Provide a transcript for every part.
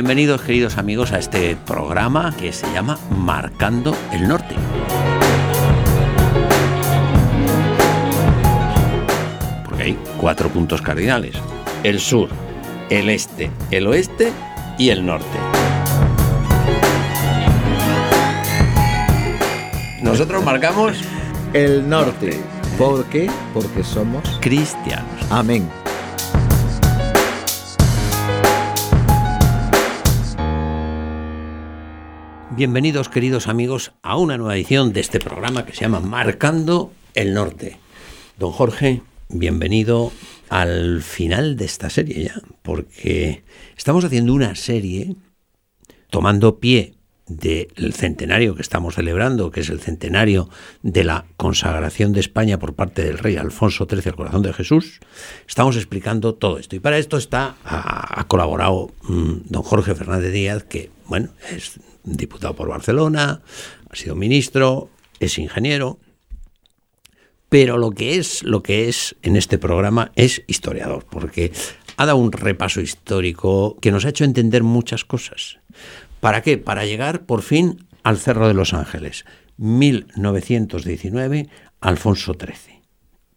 Bienvenidos queridos amigos a este programa que se llama Marcando el Norte. Porque hay cuatro puntos cardinales. El sur, el este, el oeste y el norte. Nosotros marcamos el norte. ¿Por qué? Porque somos cristianos. Amén. Bienvenidos queridos amigos a una nueva edición de este programa que se llama Marcando el Norte. Don Jorge, bienvenido al final de esta serie ya, porque estamos haciendo una serie tomando pie del centenario que estamos celebrando, que es el centenario de la consagración de España por parte del rey Alfonso XIII al corazón de Jesús, estamos explicando todo esto. Y para esto está ha, colaborado mm, don Jorge Fernández Díaz, que bueno, es diputado por Barcelona, ha sido ministro, es ingeniero, pero lo que es lo que es en este programa es historiador, porque ha dado un repaso histórico que nos ha hecho entender muchas cosas. ¿Para qué? Para llegar por fin al Cerro de los Ángeles, 1919, Alfonso XIII.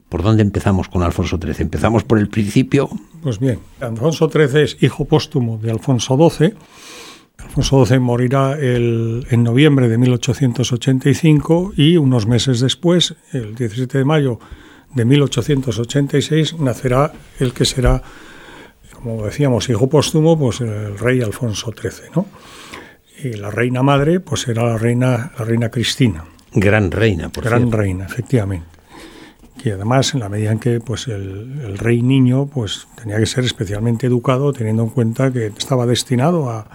¿Por dónde empezamos con Alfonso XIII? ¿Empezamos por el principio? Pues bien, Alfonso XIII es hijo póstumo de Alfonso XII Alfonso XII morirá en noviembre de 1885 y unos meses después, el 17 de mayo de 1886, nacerá el que será, como decíamos, hijo póstumo, pues el rey Alfonso XIII, ¿no? Y la reina madre, pues será la reina, la reina Cristina. Gran reina, por Gran reina, efectivamente. Y además, en la medida en que pues el, el rey niño pues tenía que ser especialmente educado, teniendo en cuenta que estaba destinado a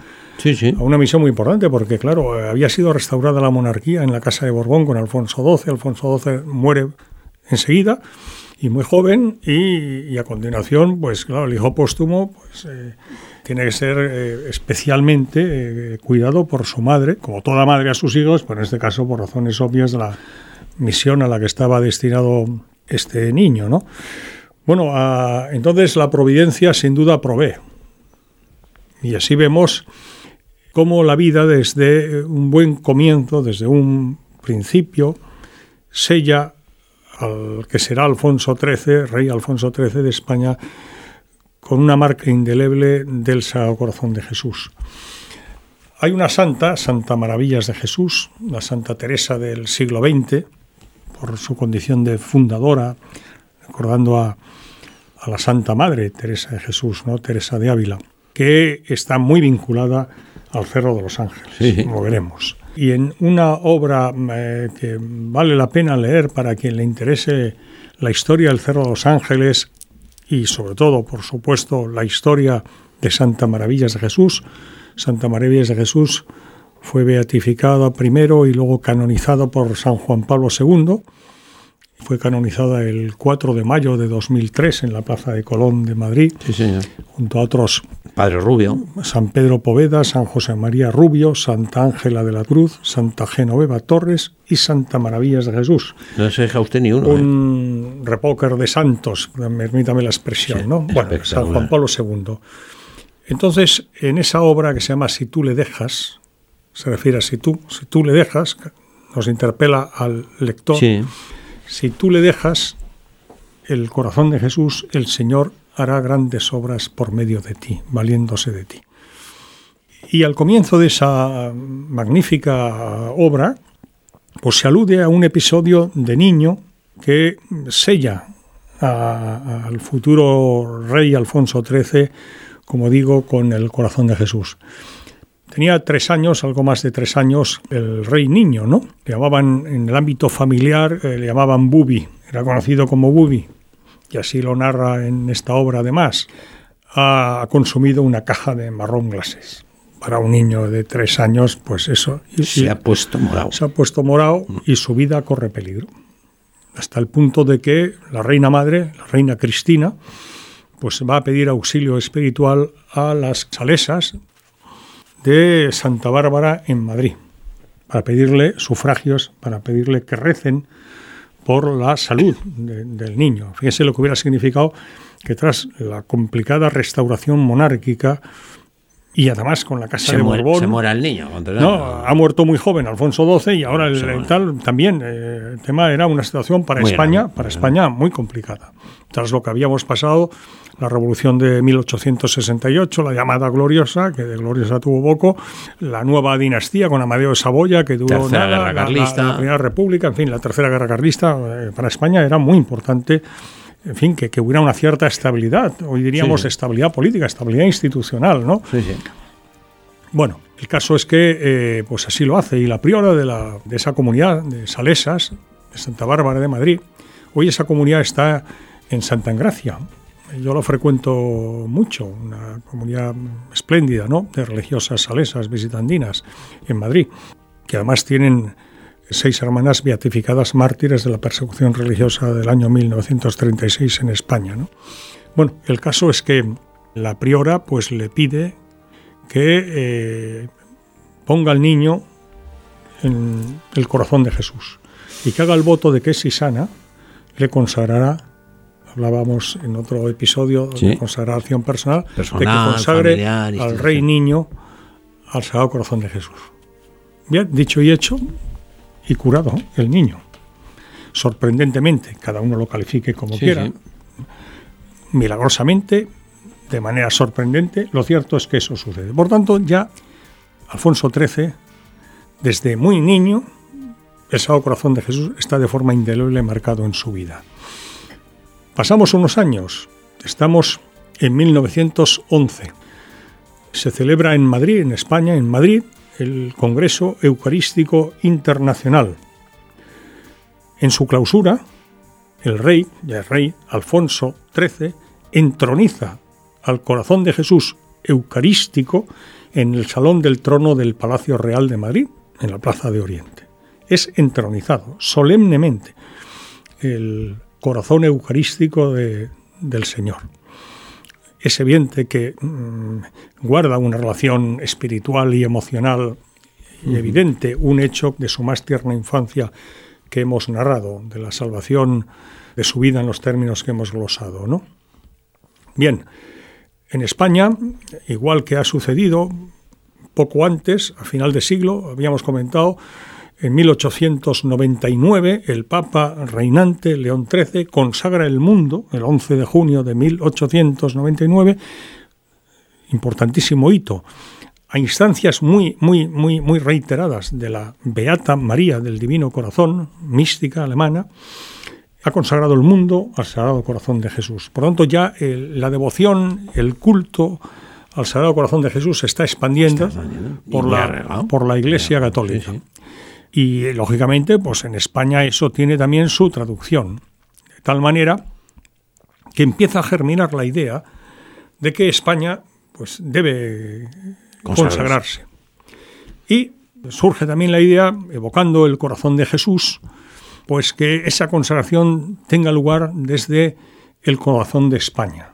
a una misión muy importante, porque claro, había sido restaurada la monarquía en la Casa de Borbón con Alfonso XII, Alfonso XII muere enseguida y muy joven y, a continuación, pues claro, el hijo póstumo pues, eh, tiene que ser eh, especialmente eh, cuidado por su madre, como toda madre a sus hijos, pero en este caso por razones obvias de la misión a la que estaba destinado este niño, ¿no? Bueno, entonces la providencia sin duda provee. Y así vemos cómo la vida desde un buen comienzo, desde un principio, sella al que será Alfonso XIII, rey Alfonso XIII de España, con una marca indeleble del Sagrado Corazón de Jesús. Hay una santa, Santa Maravillas de Jesús, la Santa Teresa del siglo XX, por su condición de fundadora, recordando a, a la Santa Madre Teresa de Jesús, ¿no? Teresa de Ávila, que está muy vinculada al Cerro de los Ángeles, como veremos. Y en una obra eh, que vale la pena leer para quien le interese la historia del Cerro de los Ángeles y sobre todo, por supuesto, la historia de Santa Maravillas de Jesús. Santa Maravillas de Jesús fue beatificada primero y luego canonizada por San Juan Pablo II fue canonizada el 4 de mayo de 2003 en la Plaza de Colón de Madrid, junto a otros Padre Rubio, San Pedro Poveda, San José María Rubio, Santa Ángela de la Cruz, Santa Genoveva Torres y Santa Maravillas de Jesús. No se deja usted ni uno. Un ¿eh? de santos, permítame la expresión, ¿no? Bueno, San Juan Pablo II. Entonces, en esa obra que se llama Si tú le dejas, se refiere a si tú, si tú le dejas, nos interpela al lector. Sí si tú le dejas el corazón de Jesús, el Señor hará grandes obras por medio de ti, valiéndose de ti. Y al comienzo de esa magnífica obra, pues se alude a un episodio de niño que sella al futuro rey Alfonso XIII, como digo, con el corazón de Jesús. Tenía tres años, algo más de tres años, el rey niño, ¿no? Le llamaban en el ámbito familiar, eh, le llamaban Bubi, era conocido como Bubi, y así lo narra en esta obra además. Ha consumido una caja de marrón glases. Para un niño de tres años, pues eso. se ha puesto morado. Se ha puesto morado y su vida corre peligro. Hasta el punto de que la reina madre, la reina Cristina, pues va a pedir auxilio espiritual a las salesas de Santa Bárbara en Madrid, para pedirle sufragios, para pedirle que recen por la salud del niño. Fíjese lo que hubiera significado que tras la complicada restauración monárquica y además con la casa Se de muere, Borbón. se muere el niño. No, ha muerto muy joven Alfonso XII y ahora el, tal también. eh, el tema era una situación para Muy España, grave, para España muy complicada. Tras lo que habíamos pasado, la revolución de 1868, la llamada gloriosa, que de gloriosa tuvo poco, la nueva dinastía con Amadeo de Saboya, que duró Tercera nada, Guerra la- la- Carlista. la Primera República, en fin, la Tercera Guerra Carlista, eh, para España era muy importante. En fin, que, que hubiera una cierta estabilidad, hoy diríamos Sí. estabilidad política, estabilidad institucional, ¿no? Sí, sí. Bueno, el caso es que eh, pues así lo hace y la priora de, la, de esa comunidad de Salesas, de Santa Bárbara de Madrid, hoy esa comunidad está en Santa Engracia. Yo lo frecuento mucho, una comunidad espléndida, ¿no? De religiosas salesas visitandinas en Madrid, que además tienen seis hermanas beatificadas mártires de la persecución religiosa del año 1936 en España, ¿no? Bueno, el caso es que la priora pues le pide que eh, ponga al niño en el corazón de Jesús y que haga el voto de que si sana le consagrará hablábamos en otro episodio Sí. de consagración personal, de que consagre familiar, al rey niño al Sagrado Corazón de Jesús. Bien, dicho y hecho, y curado el niño. Sorprendentemente, cada uno lo califique como Sí, quiera, sí. milagrosamente, de manera sorprendente, lo cierto es que eso sucede. Por tanto, ya Alfonso XIII, desde muy niño, el Sagrado Corazón de Jesús está de forma indeleble marcado en su vida. Pasamos unos años, estamos en 1911. Se celebra en Madrid, en España, en Madrid, el Congreso Eucarístico Internacional. En su clausura, el rey, ya el rey Alfonso XIII, entroniza al corazón de Jesús eucarístico en el salón del trono del Palacio Real de Madrid, en la Plaza de Oriente. Es entronizado solemnemente el corazón eucarístico de- del Señor. Es evidente que mm, guarda una relación espiritual y emocional y evidente, un hecho de su más tierna infancia que hemos narrado, de la salvación de su vida en los términos que hemos glosado, ¿no? Bien, en España, igual que ha sucedido poco antes, a final de siglo, habíamos comentado, en 1899 el Papa reinante León XIII consagra el mundo, el 11 de junio de 1899, importantísimo hito, a instancias muy, muy, muy, muy reiteradas de la Beata María del Divino Corazón, mística alemana, ha consagrado el mundo al Sagrado Corazón de Jesús. Por lo tanto, ya el- la devoción, el culto al Sagrado Corazón de Jesús se está expandiendo, Está por, la, por la Iglesia Sí, Católica. sí. Y lógicamente, pues en España eso tiene también su traducción. De tal manera que empieza a germinar la idea de que España pues debe Consagrarse. consagrarse. Y surge también la idea, evocando el corazón de Jesús, pues que esa consagración tenga lugar desde el corazón de España,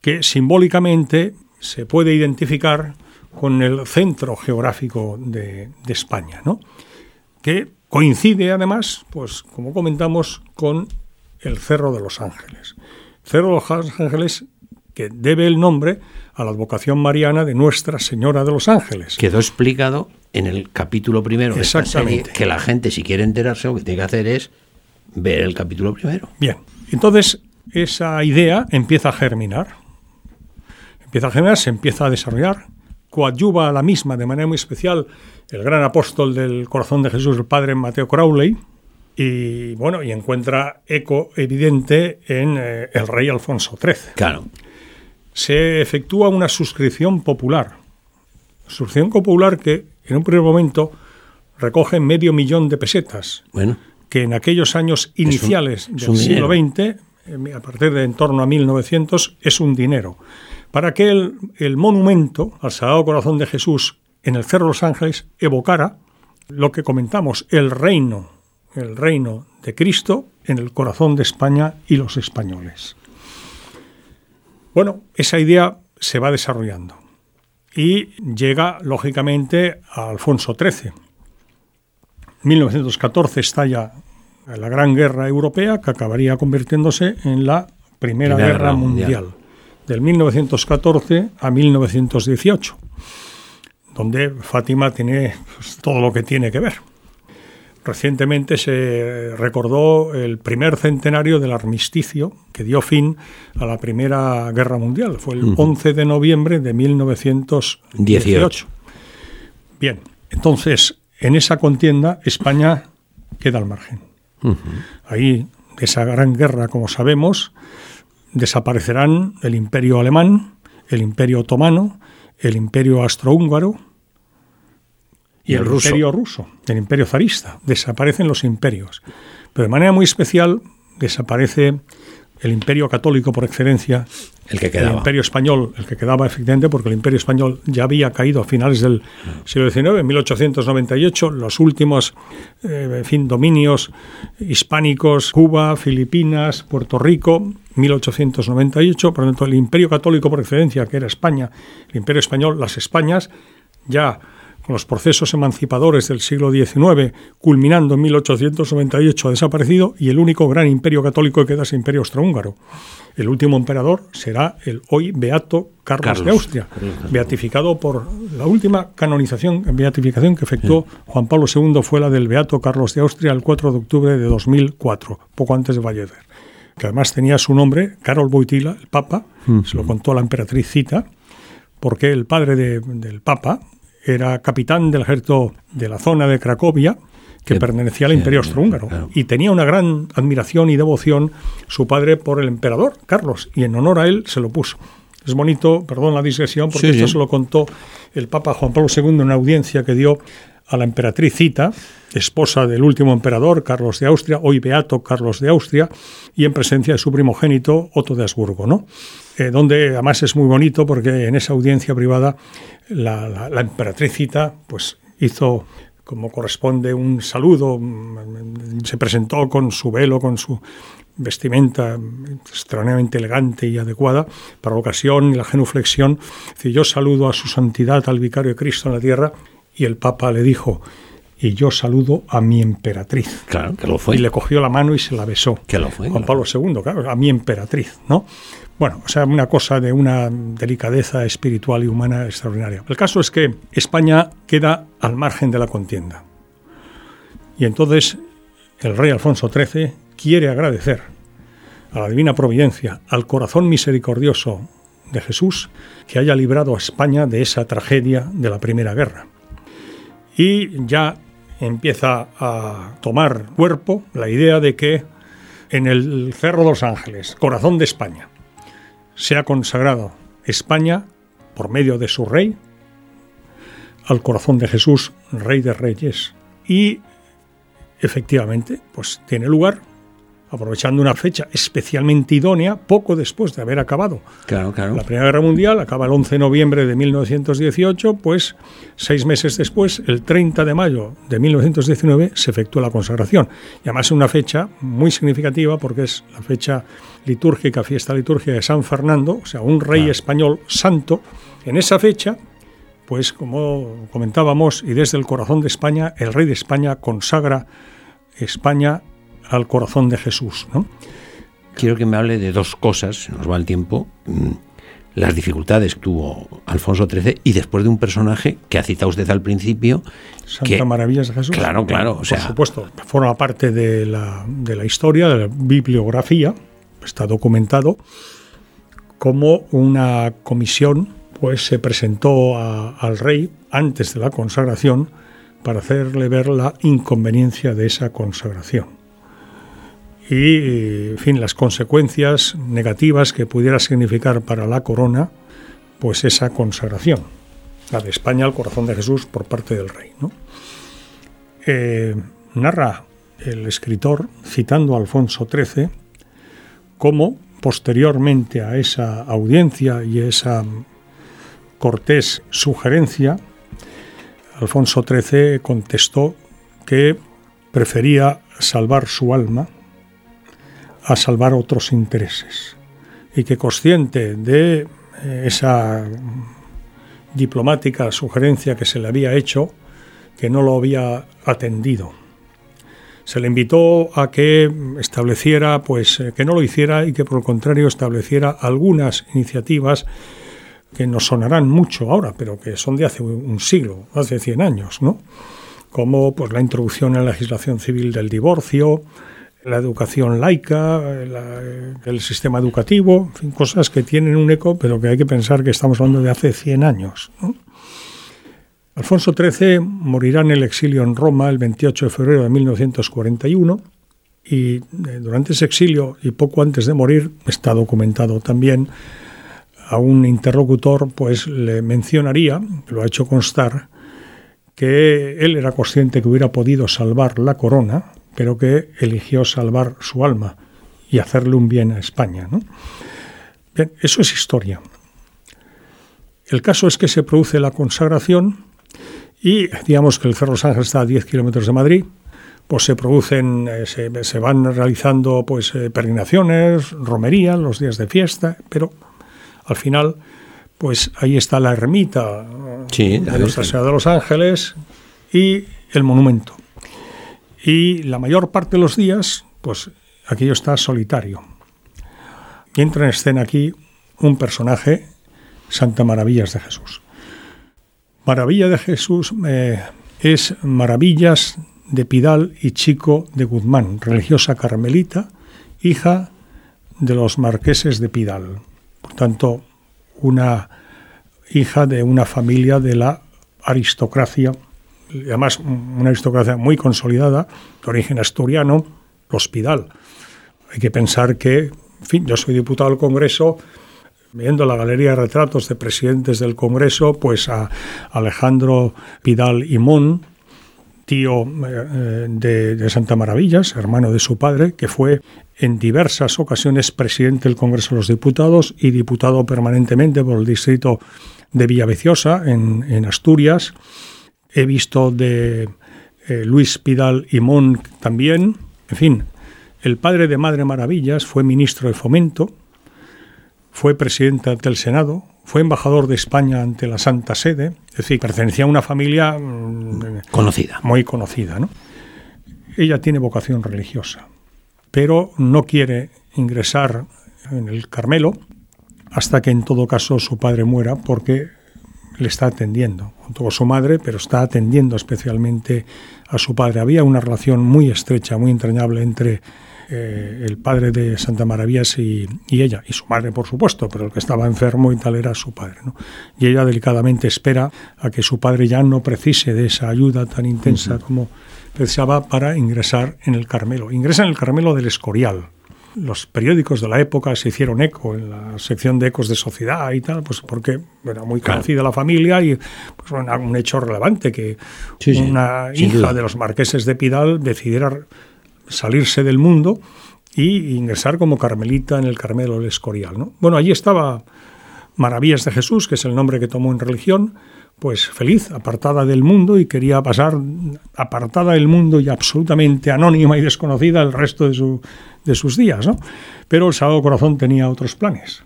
que simbólicamente se puede identificar con el centro geográfico de, de España, ¿no? Que coincide además, pues como comentamos, con el Cerro de los Ángeles. Cerro de los Ángeles que debe el nombre a la advocación mariana de Nuestra Señora de los Ángeles. Quedó explicado en el capítulo primero de esta serie Exactamente. que la gente, si quiere enterarse, lo que tiene que hacer es ver el capítulo primero. Bien, entonces esa idea empieza a germinar. Empieza a germinar, se empieza a desarrollar, coadyuva a la misma de manera muy especial el gran apóstol del corazón de Jesús, el padre Mateo Crowley, y bueno, y encuentra eco evidente en eh, el rey Alfonso XIII. Claro. Se efectúa una suscripción popular. Suscripción popular que en un primer momento recoge medio millón de pesetas Bueno, que en aquellos años iniciales es del siglo XX, eh, a partir de en torno a 1900, es un dinero. Para que el, el monumento al Sagrado Corazón de Jesús en el Cerro los Ángeles evocara lo que comentamos, el reino, el reino de Cristo en el corazón de España y los españoles. Bueno, esa idea se va desarrollando y llega, lógicamente, a Alfonso XIII. 1914 estalla la Gran Guerra Europea, que acabaría convirtiéndose en la Primera, Primera Guerra, Guerra Mundial. Mundial. del 1914 a 1918, donde Fátima tiene pues, todo lo que tiene que ver. Recientemente se recordó el primer centenario del armisticio que dio fin a la Primera Guerra Mundial. Fue el 11 de noviembre de 1918. Bien, entonces, en esa contienda España queda al margen. Ahí, de esa gran guerra, como sabemos, desaparecerán el imperio alemán, el imperio otomano, el imperio austrohúngaro, y, el, imperio ruso, el imperio zarista. Desaparecen los imperios. Pero de manera muy especial desaparece el imperio católico por excelencia, el que quedaba. El imperio español, el que quedaba efectivamente, porque el imperio español ya había caído a finales del siglo XIX, en 1898, los últimos eh, en fin, dominios hispánicos, Cuba, Filipinas, Puerto Rico, 1898, por lo tanto el imperio católico por excelencia, que era España, el imperio español, las Españas, ya los procesos emancipadores del siglo XIX, culminando en 1898, ha desaparecido y el único gran imperio católico que queda es el imperio austrohúngaro. El último emperador será el hoy beato Carlos, de Austria, beatificado por la última canonización, beatificación que efectuó Juan Pablo II fue la del beato Carlos de Austria el 4 de octubre de 2004, poco antes de fallecer, que además tenía su nombre, Carol Boitila, el Papa, se lo contó la emperatriz Cita, porque el padre del Papa, era capitán del ejército de la zona de Cracovia, que pertenecía al Imperio Austrohúngaro. Y tenía una gran admiración y devoción su padre por el emperador, Carlos, y en honor a él se lo puso. Es bonito, perdón la digresión, porque esto se lo contó el Papa Juan Pablo II en una audiencia que dio a la emperatriz Cita, esposa del último emperador, Carlos de Austria, hoy beato Carlos de Austria, y en presencia de su primogénito, Otto de Habsburgo, ¿no? Eh, donde además es muy bonito porque en esa audiencia privada la, la, la emperatriz Cita pues, hizo como corresponde un saludo, se presentó con su velo, con su vestimenta extraordinariamente elegante y adecuada para la ocasión y la genuflexión. yo saludo a su santidad, al vicario de Cristo en la tierra, y el Papa le dijo, y yo saludo a mi emperatriz. Claro, que lo fue. Y le cogió la mano y se la besó. Que lo fue. Juan Pablo II, claro, a mi emperatriz, ¿no? Bueno, o sea, una cosa de una delicadeza espiritual y humana extraordinaria. El caso es que España queda al margen de la contienda. Y entonces el rey Alfonso XIII quiere agradecer a la divina providencia, al corazón misericordioso de Jesús, que haya librado a España de esa tragedia de la Primera Guerra. Y ya empieza a tomar cuerpo la idea de que en el Cerro de los Ángeles, corazón de España, se ha consagrado España por medio de su rey al corazón de Jesús, Rey de Reyes. Y efectivamente, pues tiene lugar aprovechando una fecha especialmente idónea poco después de haber acabado claro, claro. la Primera Guerra Mundial, acaba el 11 de noviembre de 1918, pues seis meses después, el 30 de mayo de 1919, se efectúa la consagración. Y además es una fecha muy significativa porque es la fecha litúrgica, fiesta litúrgica de San Fernando, o sea, un rey español santo. En esa fecha, pues como comentábamos, y desde el corazón de España, el rey de España consagra España al corazón de Jesús. ¿no? Quiero que me hable de dos cosas, se nos va el tiempo. Mm, las dificultades que tuvo Alfonso XIII y después de un personaje que ha citado usted al principio. Santa que, Maravillas de Jesús. Claro, claro. O sea, Por supuesto, forma parte de la, de la historia, de la bibliografía, está documentado, como una comisión pues se presentó a, al rey antes de la consagración para hacerle ver la inconveniencia de esa consagración y, en fin, las consecuencias negativas que pudiera significar para la corona, pues esa consagración, la de España al corazón de Jesús por parte del rey. ¿no? Eh, narra el escritor, citando a Alfonso XIII, cómo posteriormente a esa audiencia y esa cortés sugerencia, Alfonso XIII contestó que prefería salvar su alma a salvar otros intereses y que consciente de eh, esa diplomática sugerencia que se le había hecho, que no lo había atendido. se le invitó a que estableciera, pues eh, que no lo hiciera y que por el contrario estableciera algunas iniciativas que nos sonarán mucho ahora, pero que son de hace un siglo, hace 100 años, ¿no? Como pues la introducción en la legislación civil del divorcio, la educación laica, el sistema educativo, en fin, cosas que tienen un eco, pero que hay que pensar que estamos hablando de hace 100 años. Alfonso XIII morirá en el exilio en Roma el 28 de febrero de 1941 y eh, durante ese exilio y poco antes de morir, está documentado también, a un interlocutor pues le mencionaría, lo ha hecho constar, que él era consciente que hubiera podido salvar la corona, pero que eligió salvar su alma y hacerle un bien a España. ¿no? Bien, eso es historia. El caso es que se produce la consagración y digamos que el Cerro Los Ángeles está a 10 kilómetros de Madrid, pues se producen, eh, se, van realizando pues eh, peregrinaciones, romerías, los días de fiesta, pero al final pues ahí está la ermita de Nuestra Señora de los Ángeles y el monumento. Y la mayor parte de los días, pues aquello está solitario. Y entra en escena aquí un personaje, Santa Maravillas de Jesús. Maravilla de Jesús eh, es Maravillas de Pidal y Chico de Guzmán, religiosa carmelita, hija de los marqueses de Pidal. Por tanto, una hija de una familia de la aristocracia además una aristocracia muy consolidada, de origen asturiano, los Pidal. Hay que pensar que, en fin, yo soy diputado del Congreso, viendo la galería de retratos de presidentes del Congreso, pues a Alejandro Pidal y tío eh, de, de, Santa Maravillas, hermano de su padre, que fue en diversas ocasiones presidente del Congreso de los Diputados y diputado permanentemente por el distrito de Villaviciosa, en, en Asturias he visto de eh, Luis Pidal y Mon también, en fin, el padre de Madre Maravillas fue ministro de Fomento, fue presidente del Senado, fue embajador de España ante la Santa Sede, es decir, pertenecía a una familia mm, conocida. Muy conocida, ¿no? Ella tiene vocación religiosa, pero no quiere ingresar en el Carmelo hasta que en todo caso su padre muera porque le está atendiendo, junto con su madre, pero está atendiendo especialmente a su padre. Había una relación muy estrecha, muy entrañable entre eh, el padre de Santa Maravillas y, ella, y su madre, por supuesto, pero el que estaba enfermo y tal era su padre. Y ella delicadamente espera a que su padre ya no precise de esa ayuda tan intensa como precisaba para ingresar en el Carmelo. Ingresa en el Carmelo del Escorial, los periódicos de la época se hicieron eco en la sección de ecos de sociedad y tal, pues porque era muy conocida la familia y pues un hecho relevante que una hija de los marqueses de Pidal decidiera salirse del mundo y ingresar como carmelita en el Carmelo del Escorial. ¿no? Bueno, allí estaba Maravillas de Jesús, que es el nombre que tomó en religión, pues feliz, apartada del mundo y quería pasar apartada del mundo y absolutamente anónima y desconocida el resto de, su, de sus días. ¿no? Pero el Sagrado Corazón tenía otros planes.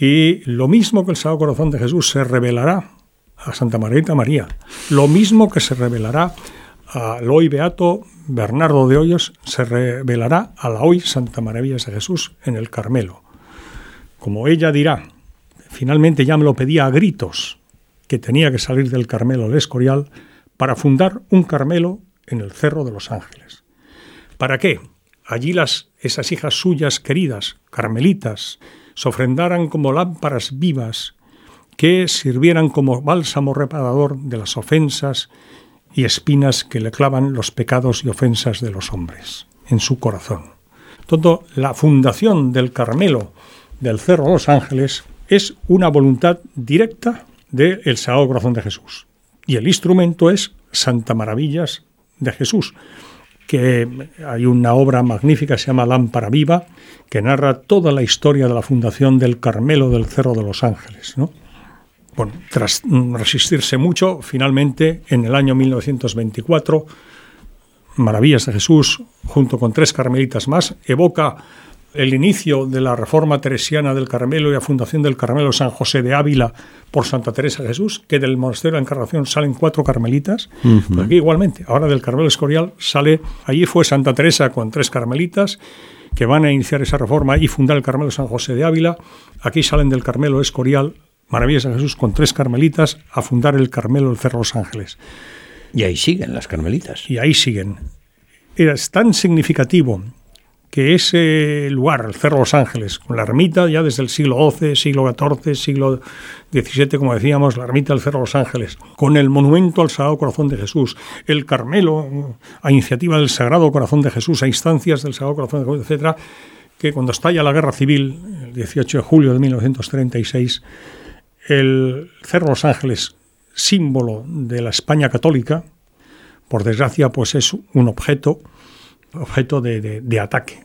Y lo mismo que el Sagrado Corazón de Jesús se revelará a Santa Margarita María, lo mismo que se revelará al hoy beato Bernardo de Hoyos, se revelará a la hoy Santa Maravilla de Jesús en el Carmelo. Como ella dirá, finalmente ya me lo pedía a gritos, que tenía que salir del Carmelo del Escorial para fundar un Carmelo en el Cerro de los Ángeles. ¿Para qué? Allí las, esas hijas suyas queridas, carmelitas, se ofrendaran como lámparas vivas que sirvieran como bálsamo reparador de las ofensas y espinas que le clavan los pecados y ofensas de los hombres en su corazón. Todo la fundación del Carmelo del Cerro de los Ángeles es una voluntad directa del el Sagrado Corazón de Jesús. Y el instrumento es Santa Maravillas de Jesús, que hay una obra magnífica, se llama Lámpara Viva, que narra toda la historia de la fundación del Carmelo del Cerro de los Ángeles. ¿no? Bueno, tras resistirse mucho, finalmente, en el año 1924, Maravillas de Jesús, junto con tres carmelitas más, evoca el inicio de la reforma teresiana del Carmelo y la fundación del Carmelo San José de Ávila por Santa Teresa de Jesús, que del monasterio de la Encarnación salen cuatro carmelitas. Pues aquí igualmente, ahora del Carmelo Escorial sale, allí fue Santa Teresa con tres carmelitas que van a iniciar esa reforma y fundar el Carmelo San José de Ávila. Aquí salen del Carmelo Escorial, Maravillas de Jesús, con tres carmelitas a fundar el Carmelo del Cerro Los Ángeles. Y ahí siguen las carmelitas. Y ahí siguen. Es tan significativo que ese lugar, el Cerro Los Ángeles, con la ermita ya desde el siglo XII, siglo XIV, siglo XVII, como decíamos, la ermita del Cerro Los Ángeles, con el monumento al Sagrado Corazón de Jesús, el Carmelo, a iniciativa del Sagrado Corazón de Jesús, a instancias del Sagrado Corazón de Jesús, etcétera, que cuando estalla la Guerra Civil, el 18 de julio de 1936, el Cerro Los Ángeles, símbolo de la España católica, por desgracia, pues es un objeto objeto de, de, de, ataque.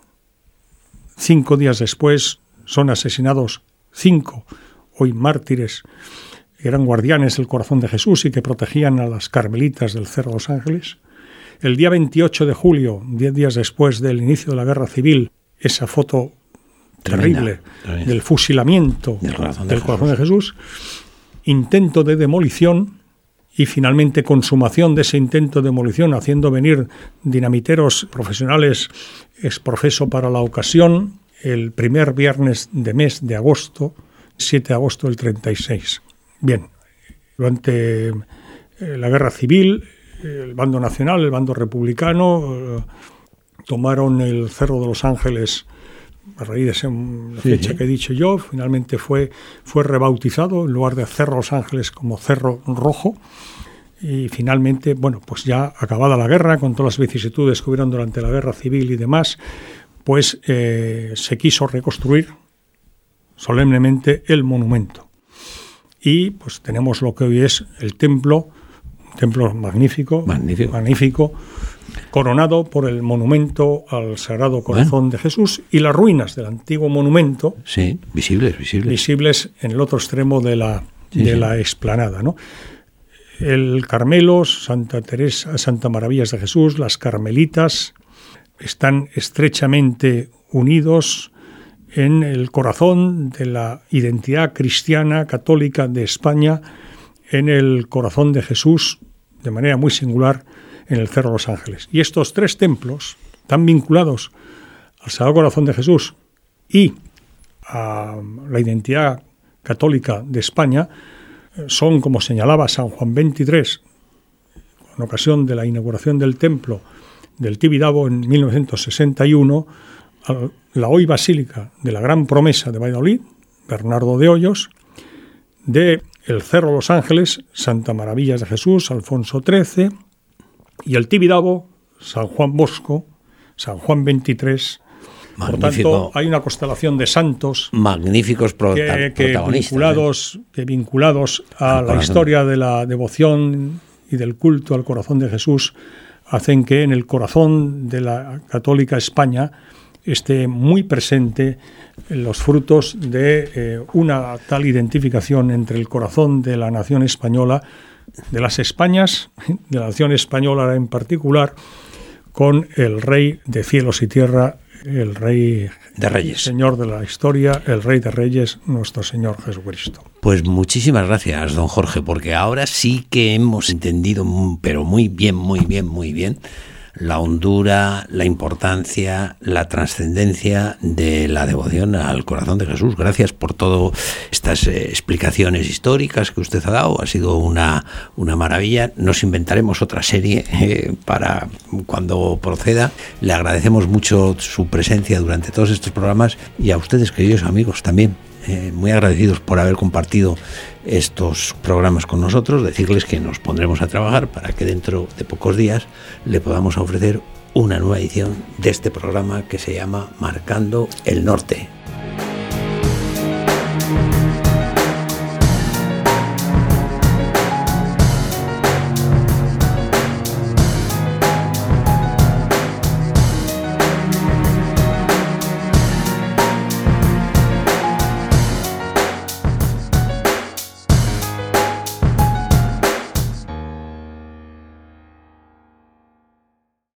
Cinco días después son asesinados cinco, hoy mártires, que eran guardianes del corazón de Jesús y que protegían a las carmelitas del Cerro de los Ángeles. El día 28 de julio, diez días después del inicio de la guerra civil, esa foto Tremenda, terrible tremenda. del fusilamiento Del corazón de del corazón de Jesús, intento de demolición y finalmente consumación de ese intento de demolición, haciendo venir dinamiteros profesionales exprofeso para la ocasión, el primer viernes de mes de agosto, 7 de agosto del 36. Bien, durante eh, la guerra civil, el bando nacional, el bando republicano, eh, tomaron el Cerro de los Ángeles a raíz de esa la Sí, fecha que he dicho yo, finalmente fue, fue rebautizado en lugar de Cerro Los Ángeles como Cerro Rojo. Y finalmente, bueno, pues ya acabada la guerra, con todas las vicisitudes que hubieron durante la guerra civil y demás, pues eh, se quiso reconstruir solemnemente el monumento. Y pues tenemos lo que hoy es el templo, un templo magnífico, Magnífico. magnífico, coronado por el monumento al Sagrado Corazón de Jesús y las ruinas del antiguo monumento Sí, visibles, visibles. visibles en el otro extremo de la, Sí, de sí. la explanada. ¿no? El Carmelo, Santa Teresa, Santa Maravillas de Jesús, las Carmelitas están estrechamente unidos en el corazón de la identidad cristiana católica de España, en el corazón de Jesús, de manera muy singular, en el Cerro los Ángeles. Y estos tres templos, tan vinculados al Sagrado Corazón de Jesús y a la identidad católica de España, son, como señalaba San Juan XXIII, en ocasión de la inauguración del templo del Tibidabo en 1961, a la hoy Basílica de la Gran Promesa de Valladolid, Bernardo de Hoyos, de el Cerro Los Ángeles, Santa Maravillas de Jesús, Alfonso XIII, y el Tibidabo, San Juan Bosco, San Juan XXIII. Por Magnífico. tanto, hay una constelación de santos Magníficos que, que protagonistas. ¿eh? vinculados, que vinculados a la historia de la devoción y del culto al corazón de Jesús, hacen que en el corazón de la católica España esté muy presente los frutos de eh, una tal identificación entre el corazón de la nación española, de las Españas, de la nación española en particular, con el rey de cielos y tierra, el rey De Reyes. Señor de la historia, el Rey de Reyes, nuestro Señor Jesucristo. Pues muchísimas gracias, don Jorge, porque ahora sí que hemos entendido, pero muy bien, muy bien, muy bien, la hondura, la importancia, la trascendencia de la devoción al corazón de Jesús. Gracias por todas estas eh, explicaciones históricas que usted ha dado. Ha sido una, una maravilla. Nos inventaremos otra serie eh, para cuando proceda. Le agradecemos mucho su presencia durante todos estos programas y a ustedes, queridos amigos, también eh, muy agradecidos por haber compartido estos programas con nosotros, decirles que nos pondremos a trabajar para que dentro de pocos días le podamos ofrecer una nueva edición de este programa que se llama Marcando el Norte.